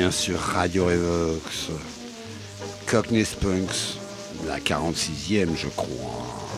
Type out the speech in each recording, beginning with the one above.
bien sur Radio Revox, Cockney Spunks, la 46e je crois.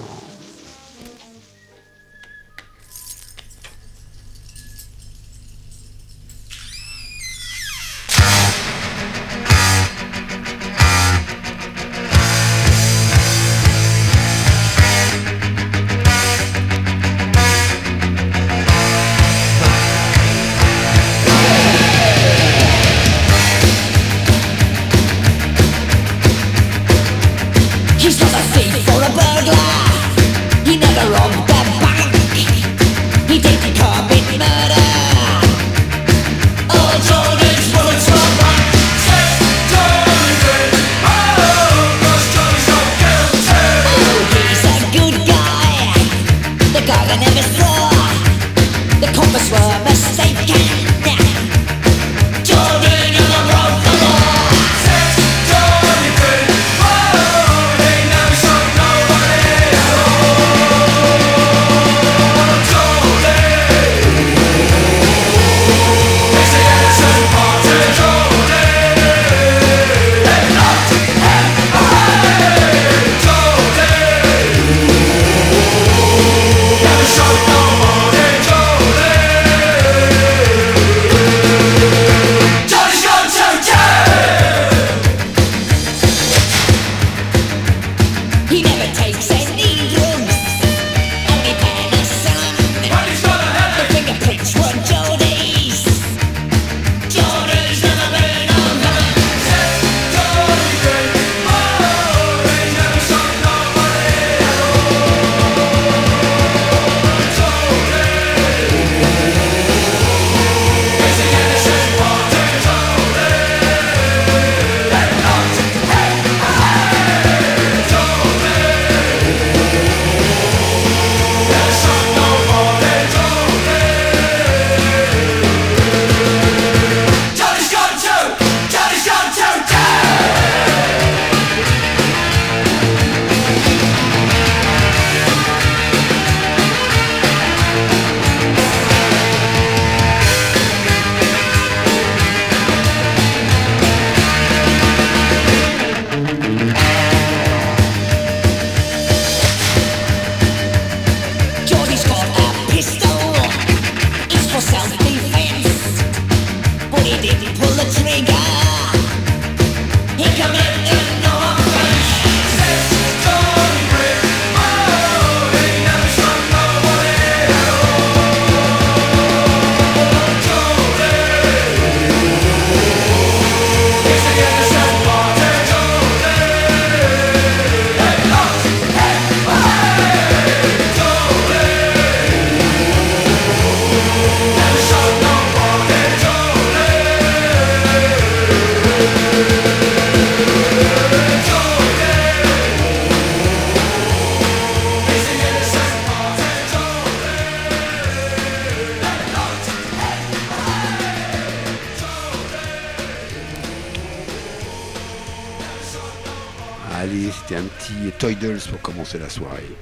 Commencer la soirée.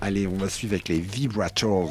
Allez, on va suivre avec les Vibrators.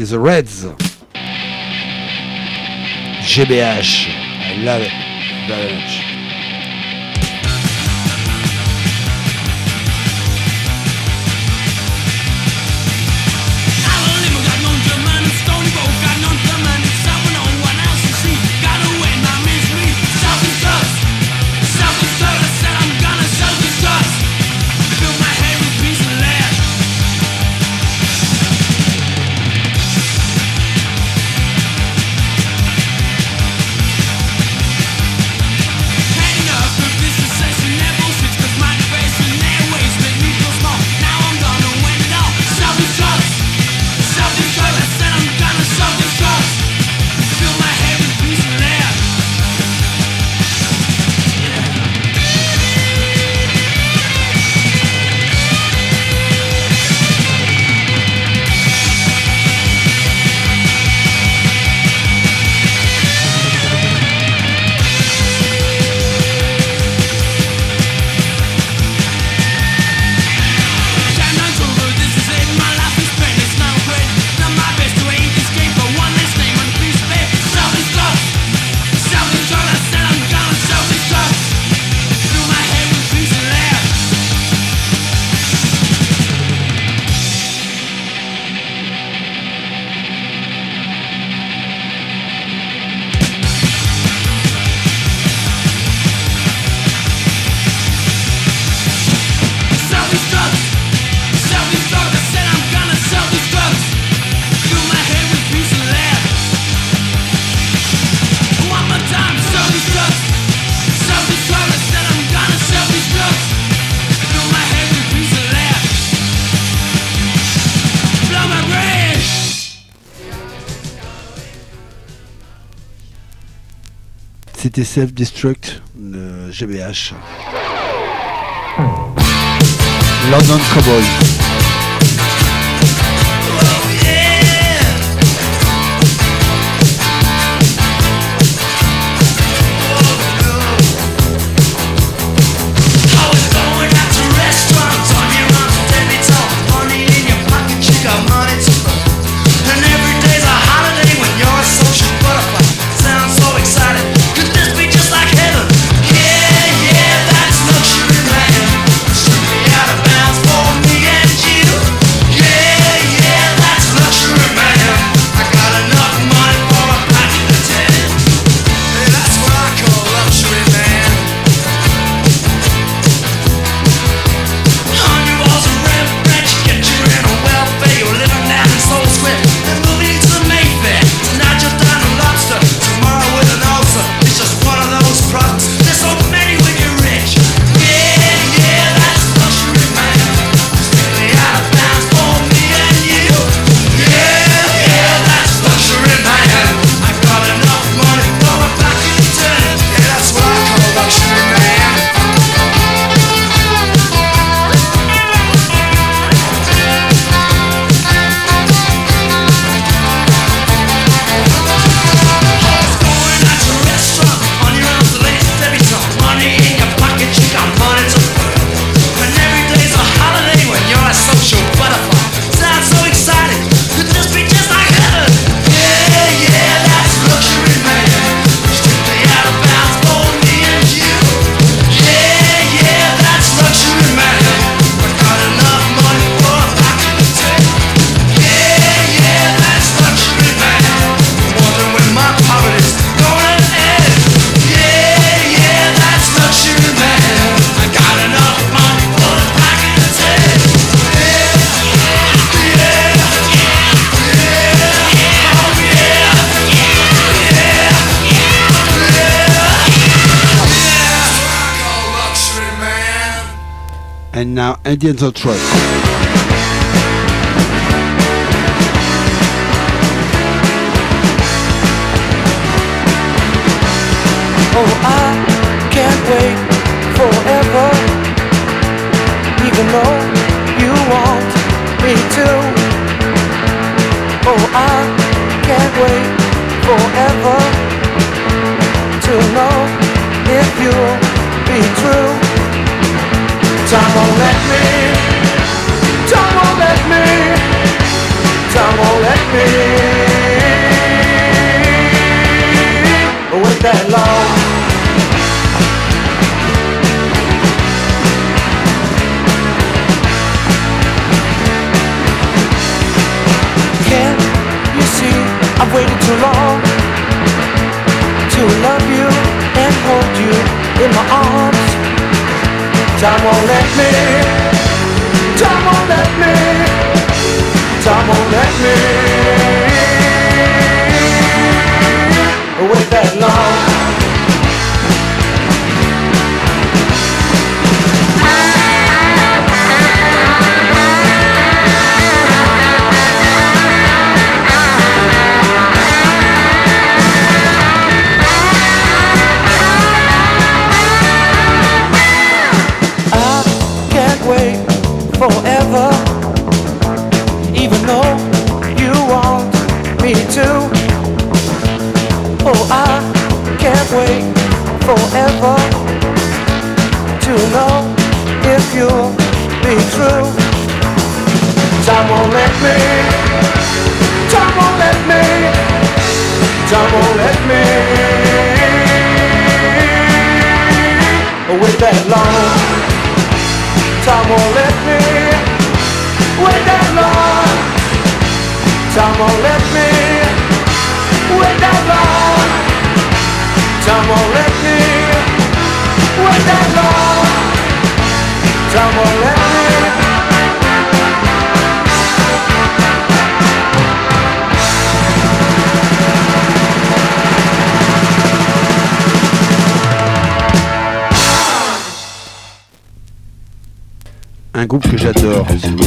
C'était The Reds. GBH. I love it very much. C'était Self-Destruct, le GBH. London Cowboy. and now Indians are truck.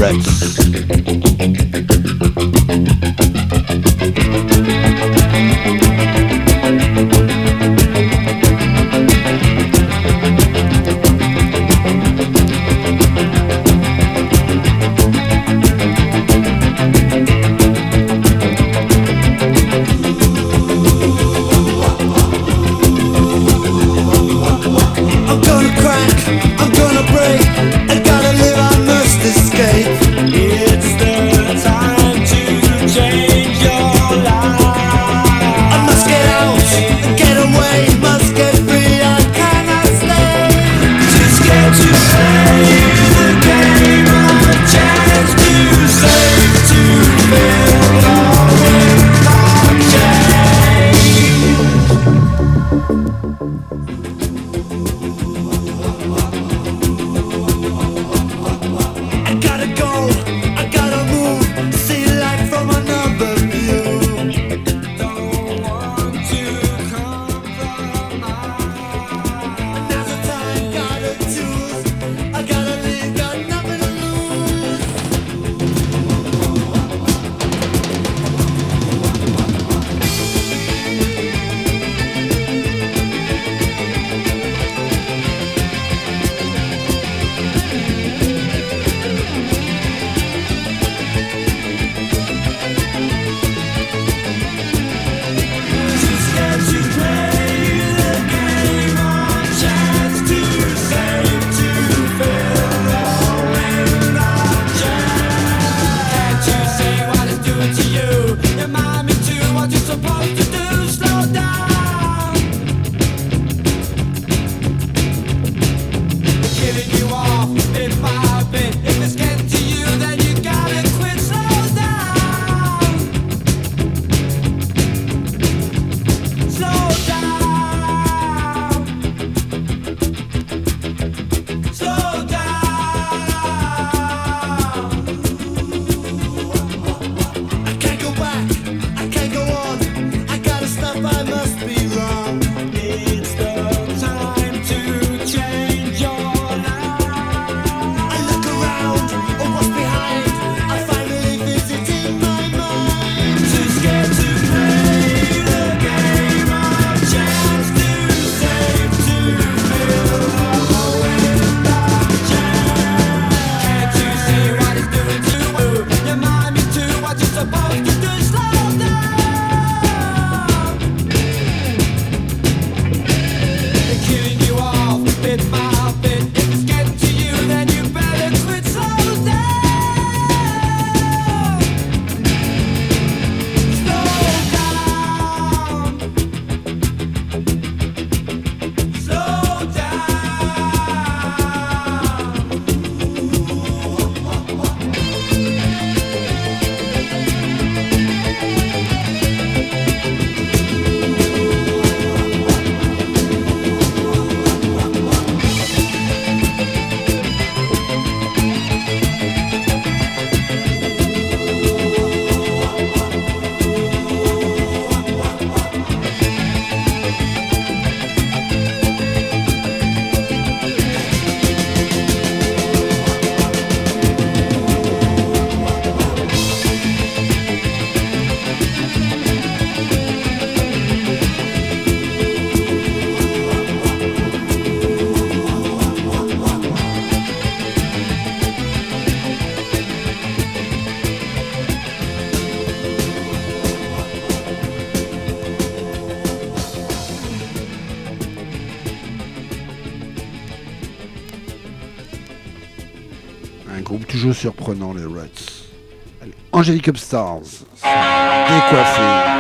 J'adore, Angelic Upstars. Décoiffé.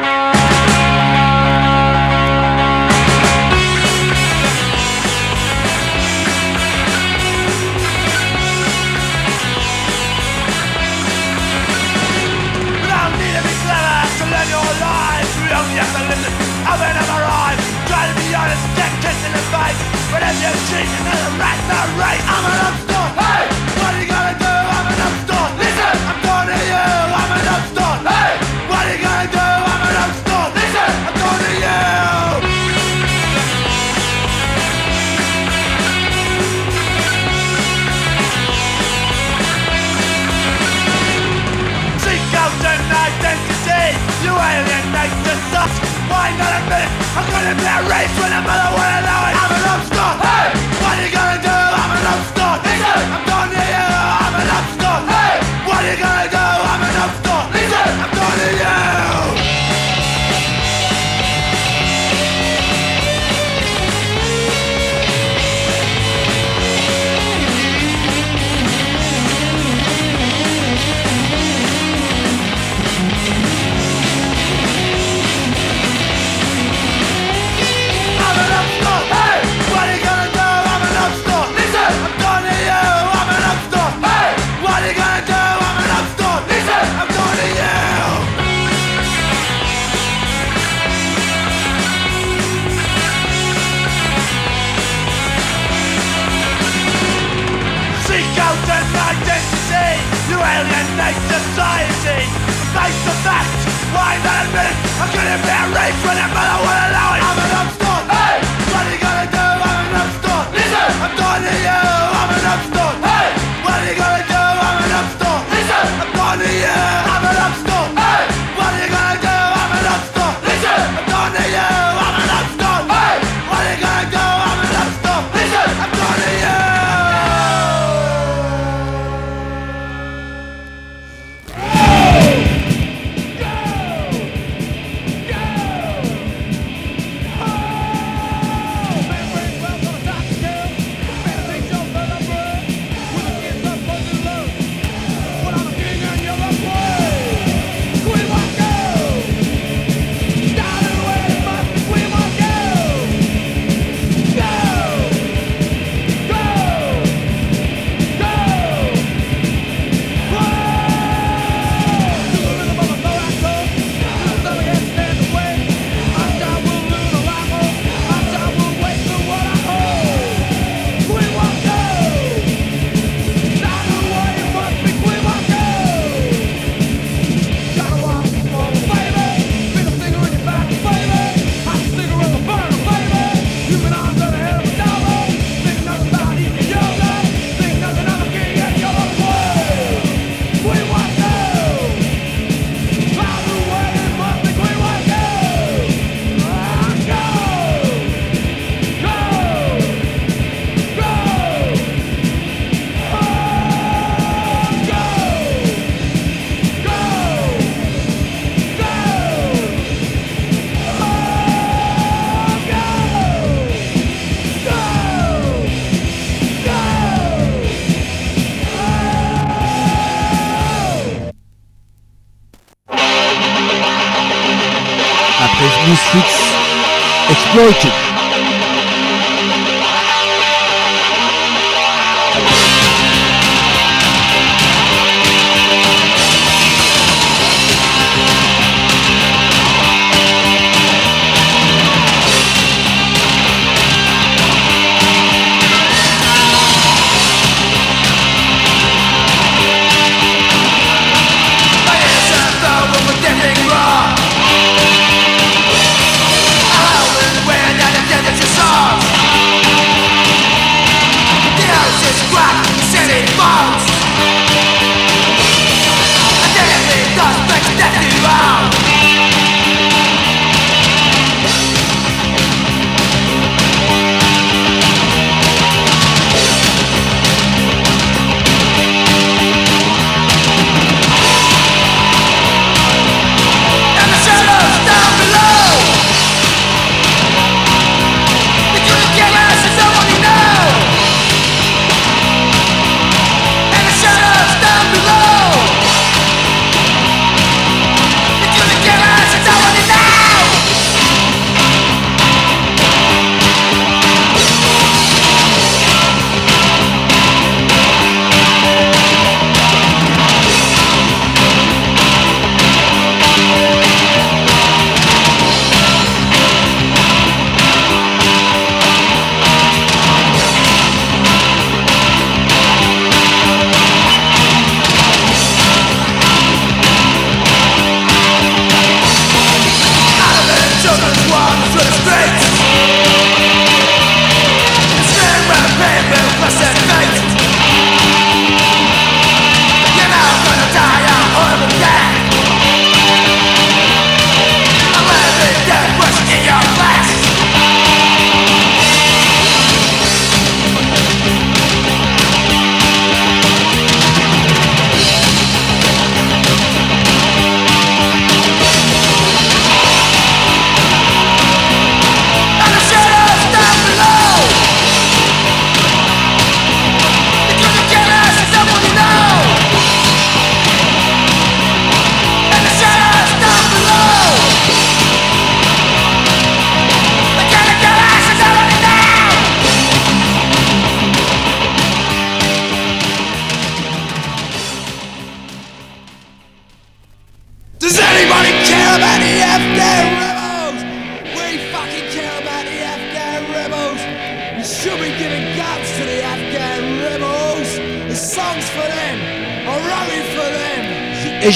fact Why that admit it? I couldn't bear rape when it, but I would allow it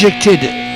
rejected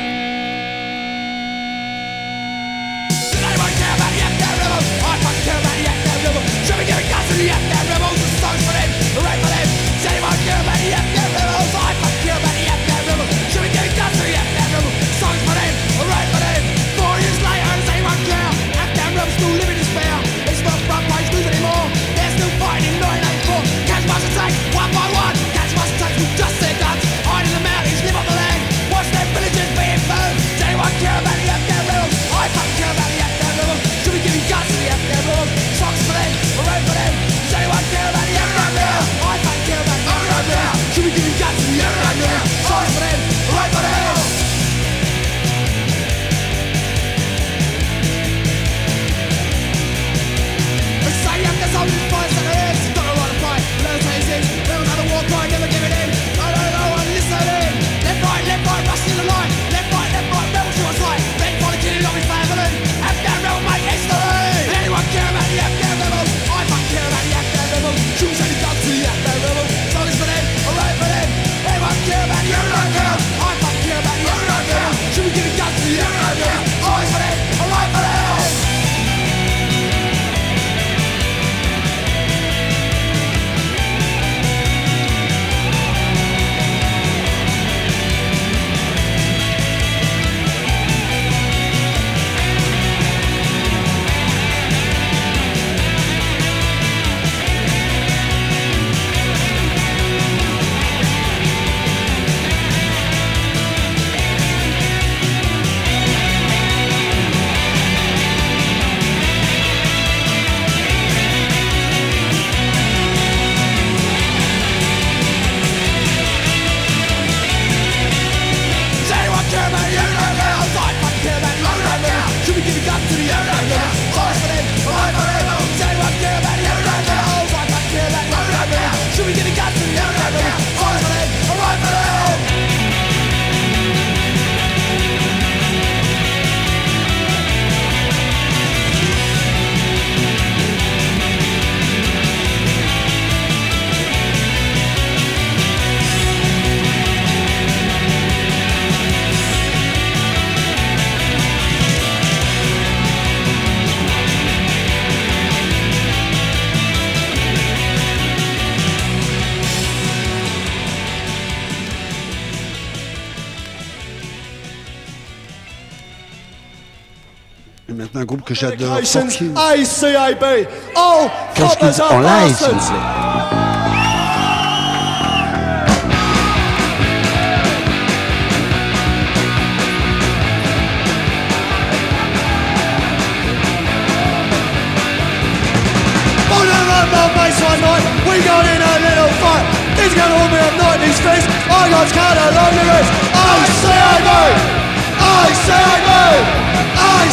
Et maintenant, un groupe que j'adore. ICIB. Oh, en live, s'il vous plaît? We got in a little fight. He's gonna hold me up not in his face. I got kinda long the race. I say I do. I say I do.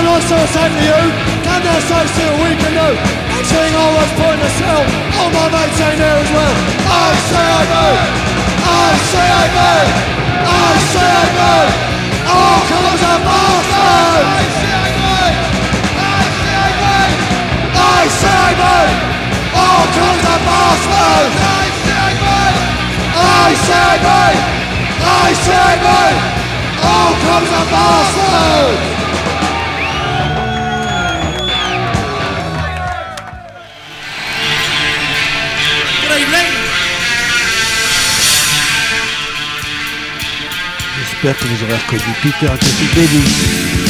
And also same to you, can there so still we can do? And seeing all what's pointing us out, all my mates ain't there as well. I say I move, I say I move, I say I move, all colours are bastards. I say I move, I say I move, I say I move, all colours are bastards. I say I move, I say I move, I say I move, all colours are bastards. J'espère que vous aurez reconnu Peter et Baby.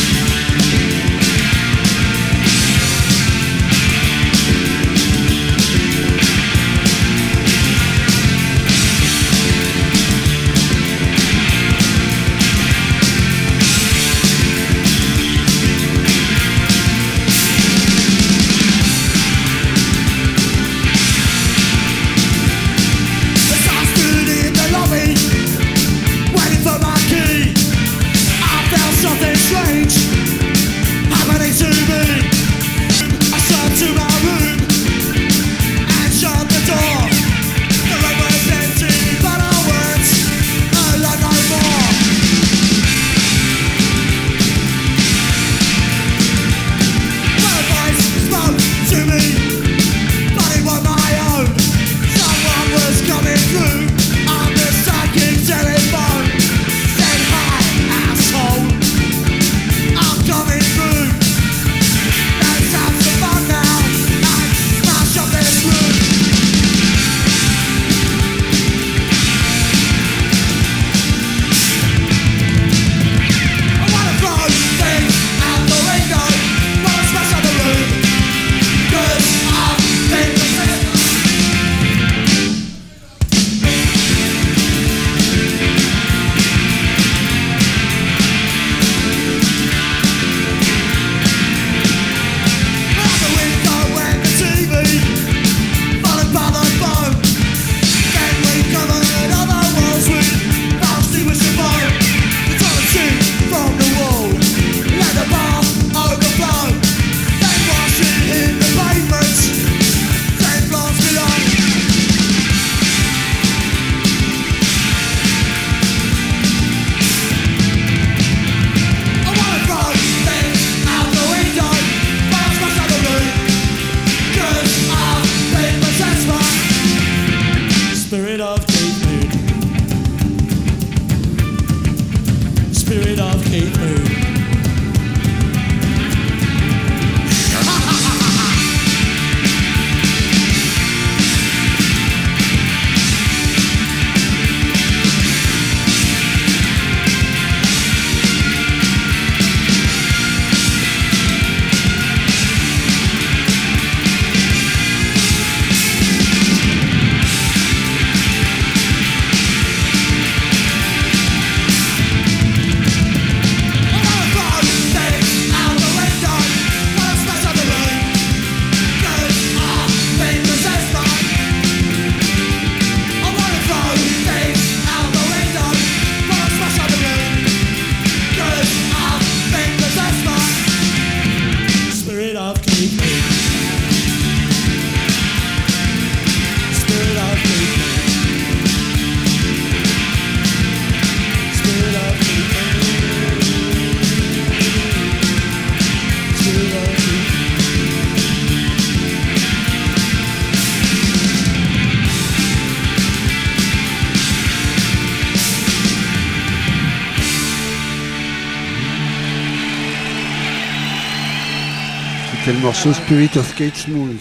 Spirit of Kate Smooth.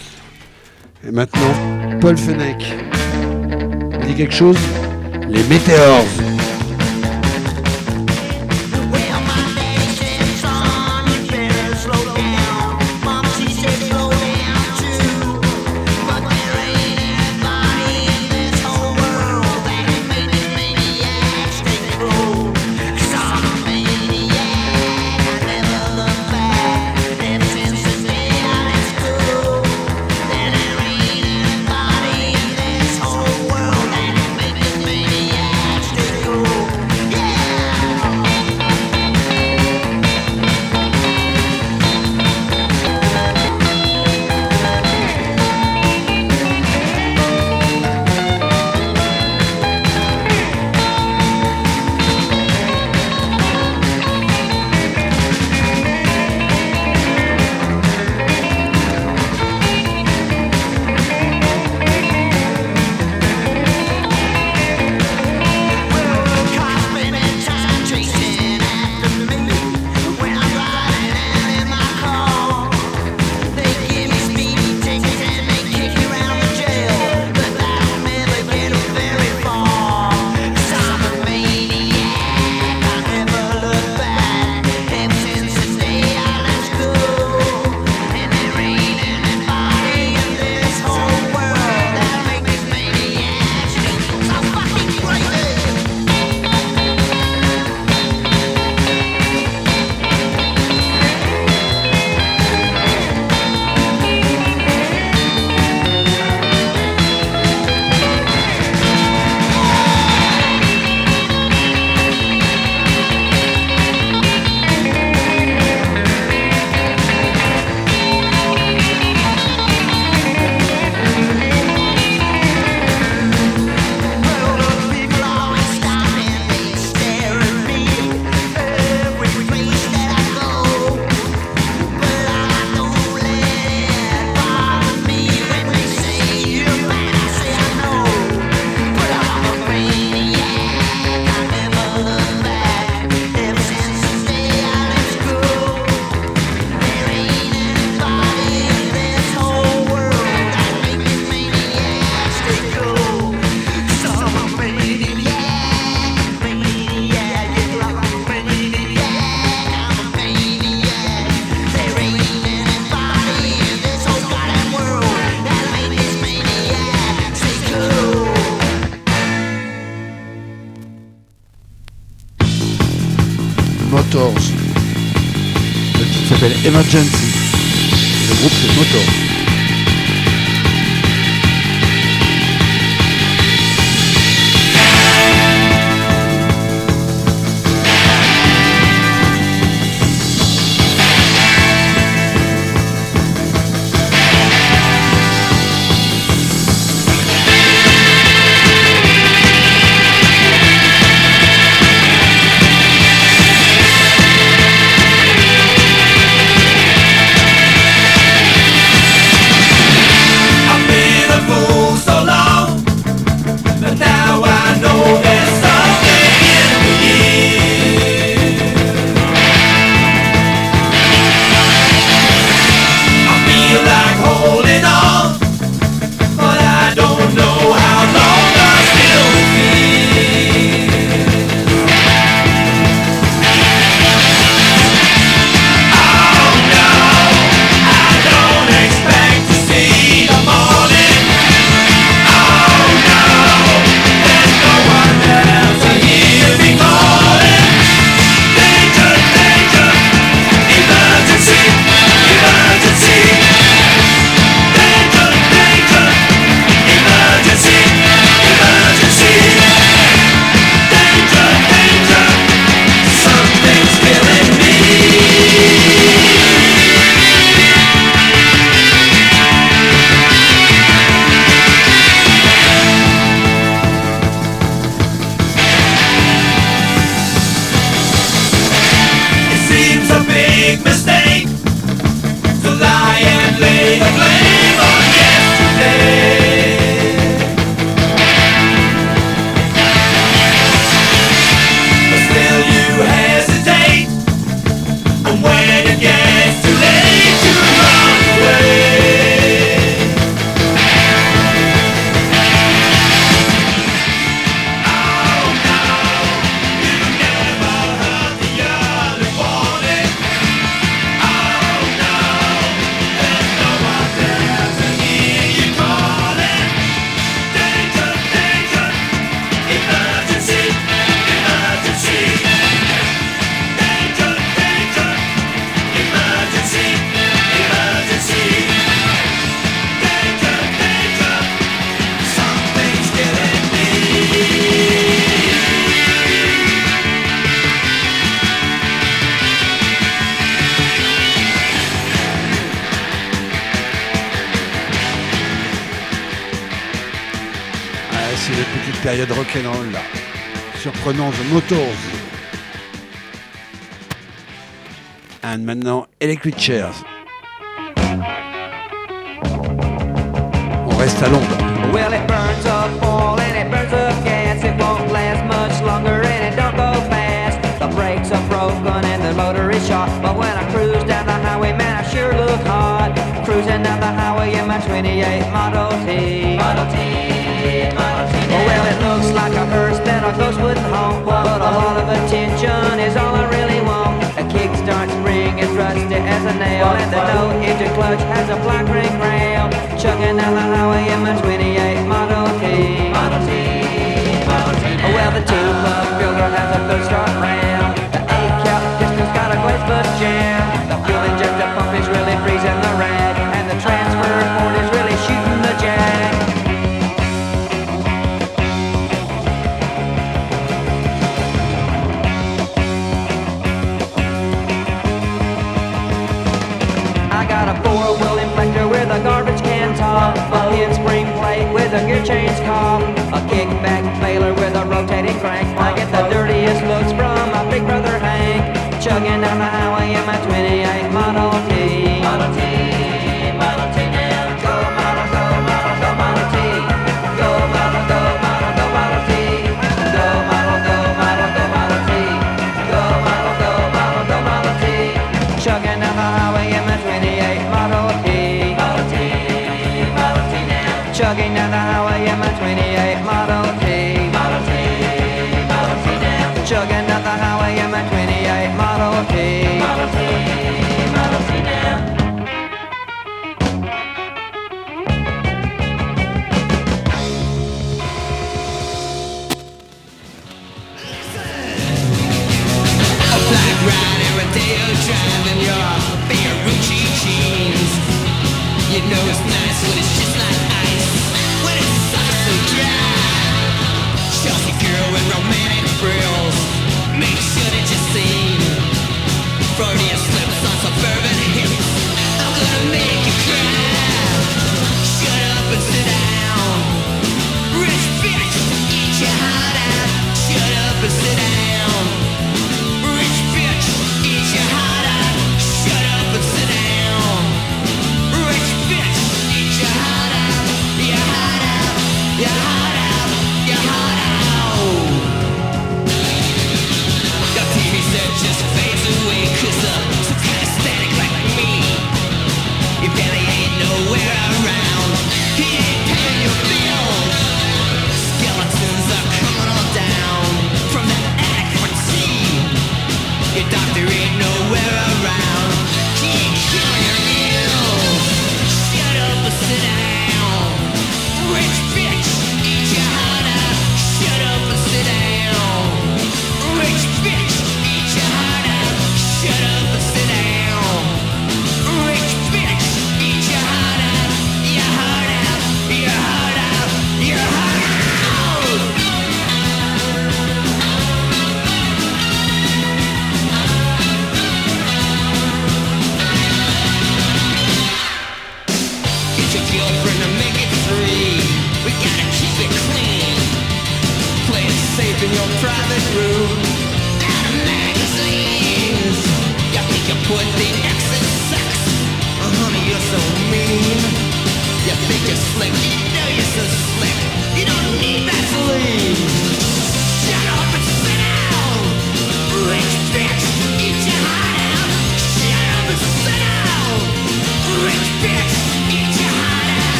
Et maintenant, Paul Fenech. Dit quelque chose Les Météores. Emergency. Le groupe c'est Motors. surprenant The Motors. And maintenant Electric Chairs. On reste à Londres. Well, it burns up oil and it burns up gas. It won't last much longer and it don't go fast. The brakes are broken and the motor is shot. But when I cruise down the highway, man, I sure look hot. Cruising down the highway in 28 Model T. Model T. Model T. Oh, well, it looks like a hearse that a ghost wouldn't haunt. But a lot of attention is all I really want. The kickstart spring is rusty as a nail. And the no engine clutch has a black ring rail. Chugging down the highway in my 28 Model T. Model T. Model T. Oh, well, the two-plug filter has a good start ram. The A-cap piston's got a glaze foot jam. The fuel injector pump is really freezing the rag. And the transfer I got a four-wheel inflector with a garbage can top, a hit spring plate with a gear change cop, a kickback baler with a rotating crank. I get the dirtiest looks from my big brother Hank, chugging down the highway in my 28 Model T. Looking how I am a 28 model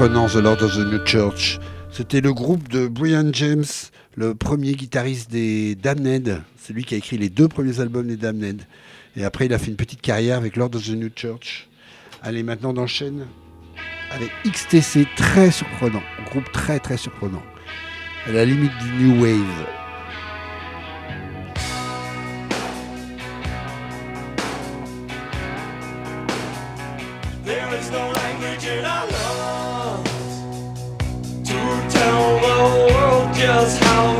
The Lord of the New Church. C'était le groupe de Brian James, le premier guitariste des Damned. C'est lui qui a écrit les deux premiers albums des Damned. Et après, il a fait une petite carrière avec Lord of the New Church. Allez, maintenant, on enchaîne avec XTC, très surprenant. Groupe très, très surprenant. À la limite du New Wave. how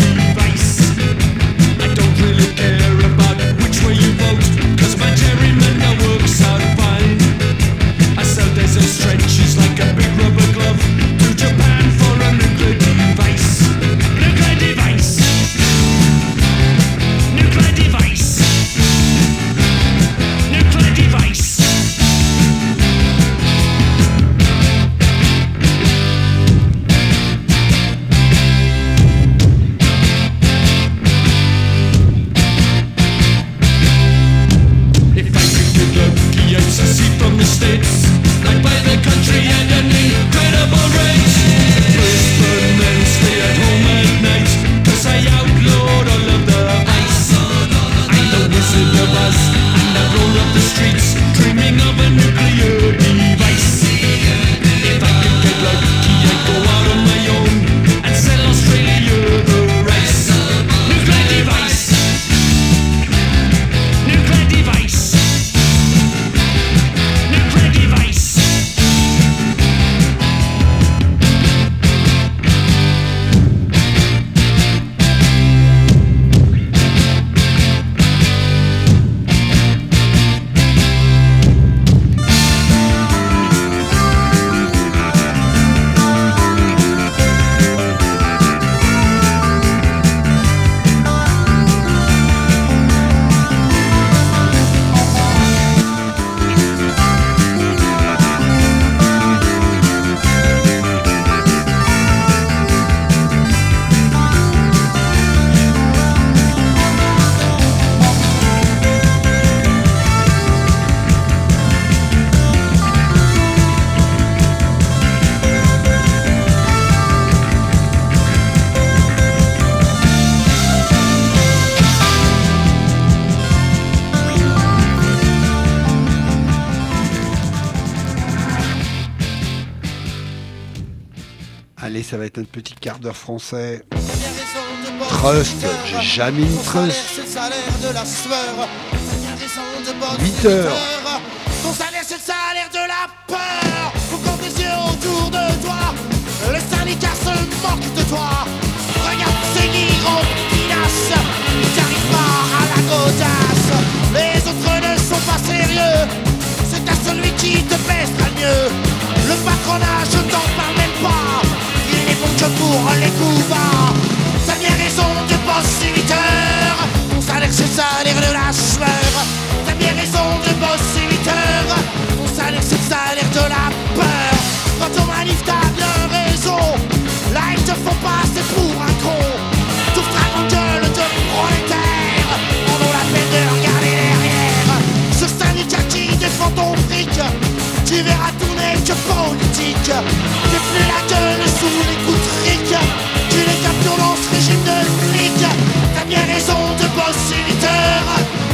ça va être notre petit quart d'heure français. Trust, j'ai jamais mis Trust. C'est le salaire de la sueur. T'as bien raison de bosser Huit heures. Ton salaire, c'est le salaire de la peur. Faut qu'on des yeux autour de toi. Le syndicat se moque de toi. Regarde ces guirons qui nassent. Ils n'arrivent pas à la godasse. Les autres ne sont pas sérieux. C'est à celui qui te pèsera le mieux. Le patronat, je t'en parle. Que pour les coups bas. T'as bien raison de bosser 8 heures. Ton salaire, c'est le salaire de la sueur. T'as bien raison de bosser 8 heures. Salaire, c'est le salaire de la peur. Quand on manif, t'as bien raison. Là, ils te font passer pour un verras tout n'est que politique. T'es plus la gueule sous les coups. Tu les captures dans ce régime de flic. T'as bien raison de bosser 8 heures.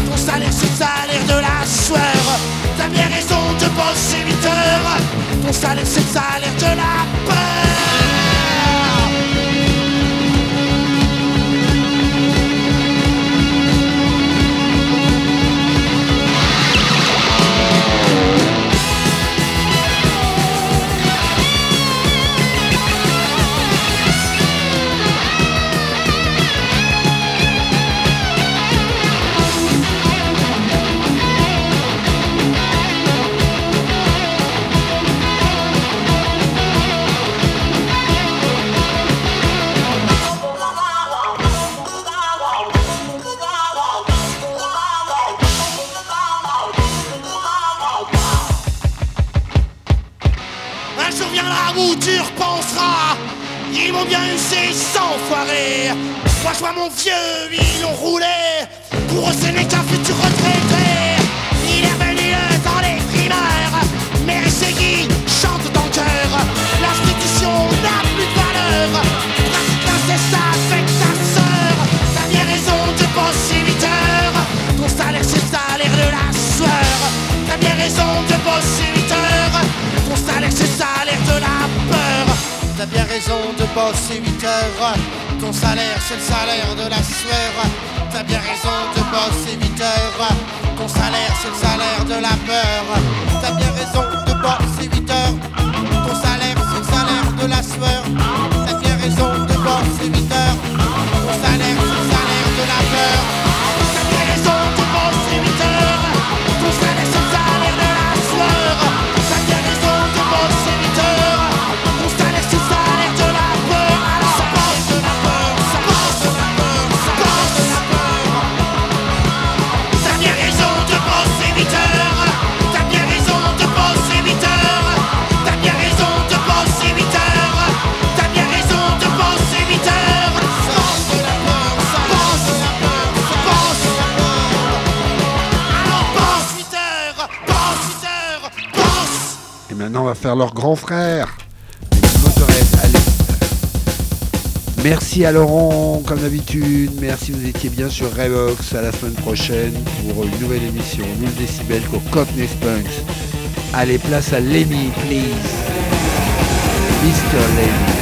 Ton salaire, c'est le salaire de la sueur. T'as bien raison de bosser 8 heures. Ton salaire, c'est le salaire de la faire leur grand frère. Merci à Laurent, comme d'habitude. Merci, vous étiez bien sur Revox. À la semaine prochaine pour une nouvelle émission 1000 décibels au Cockney Spunks. Allez, place à Lenny, please. Mr. Lenny.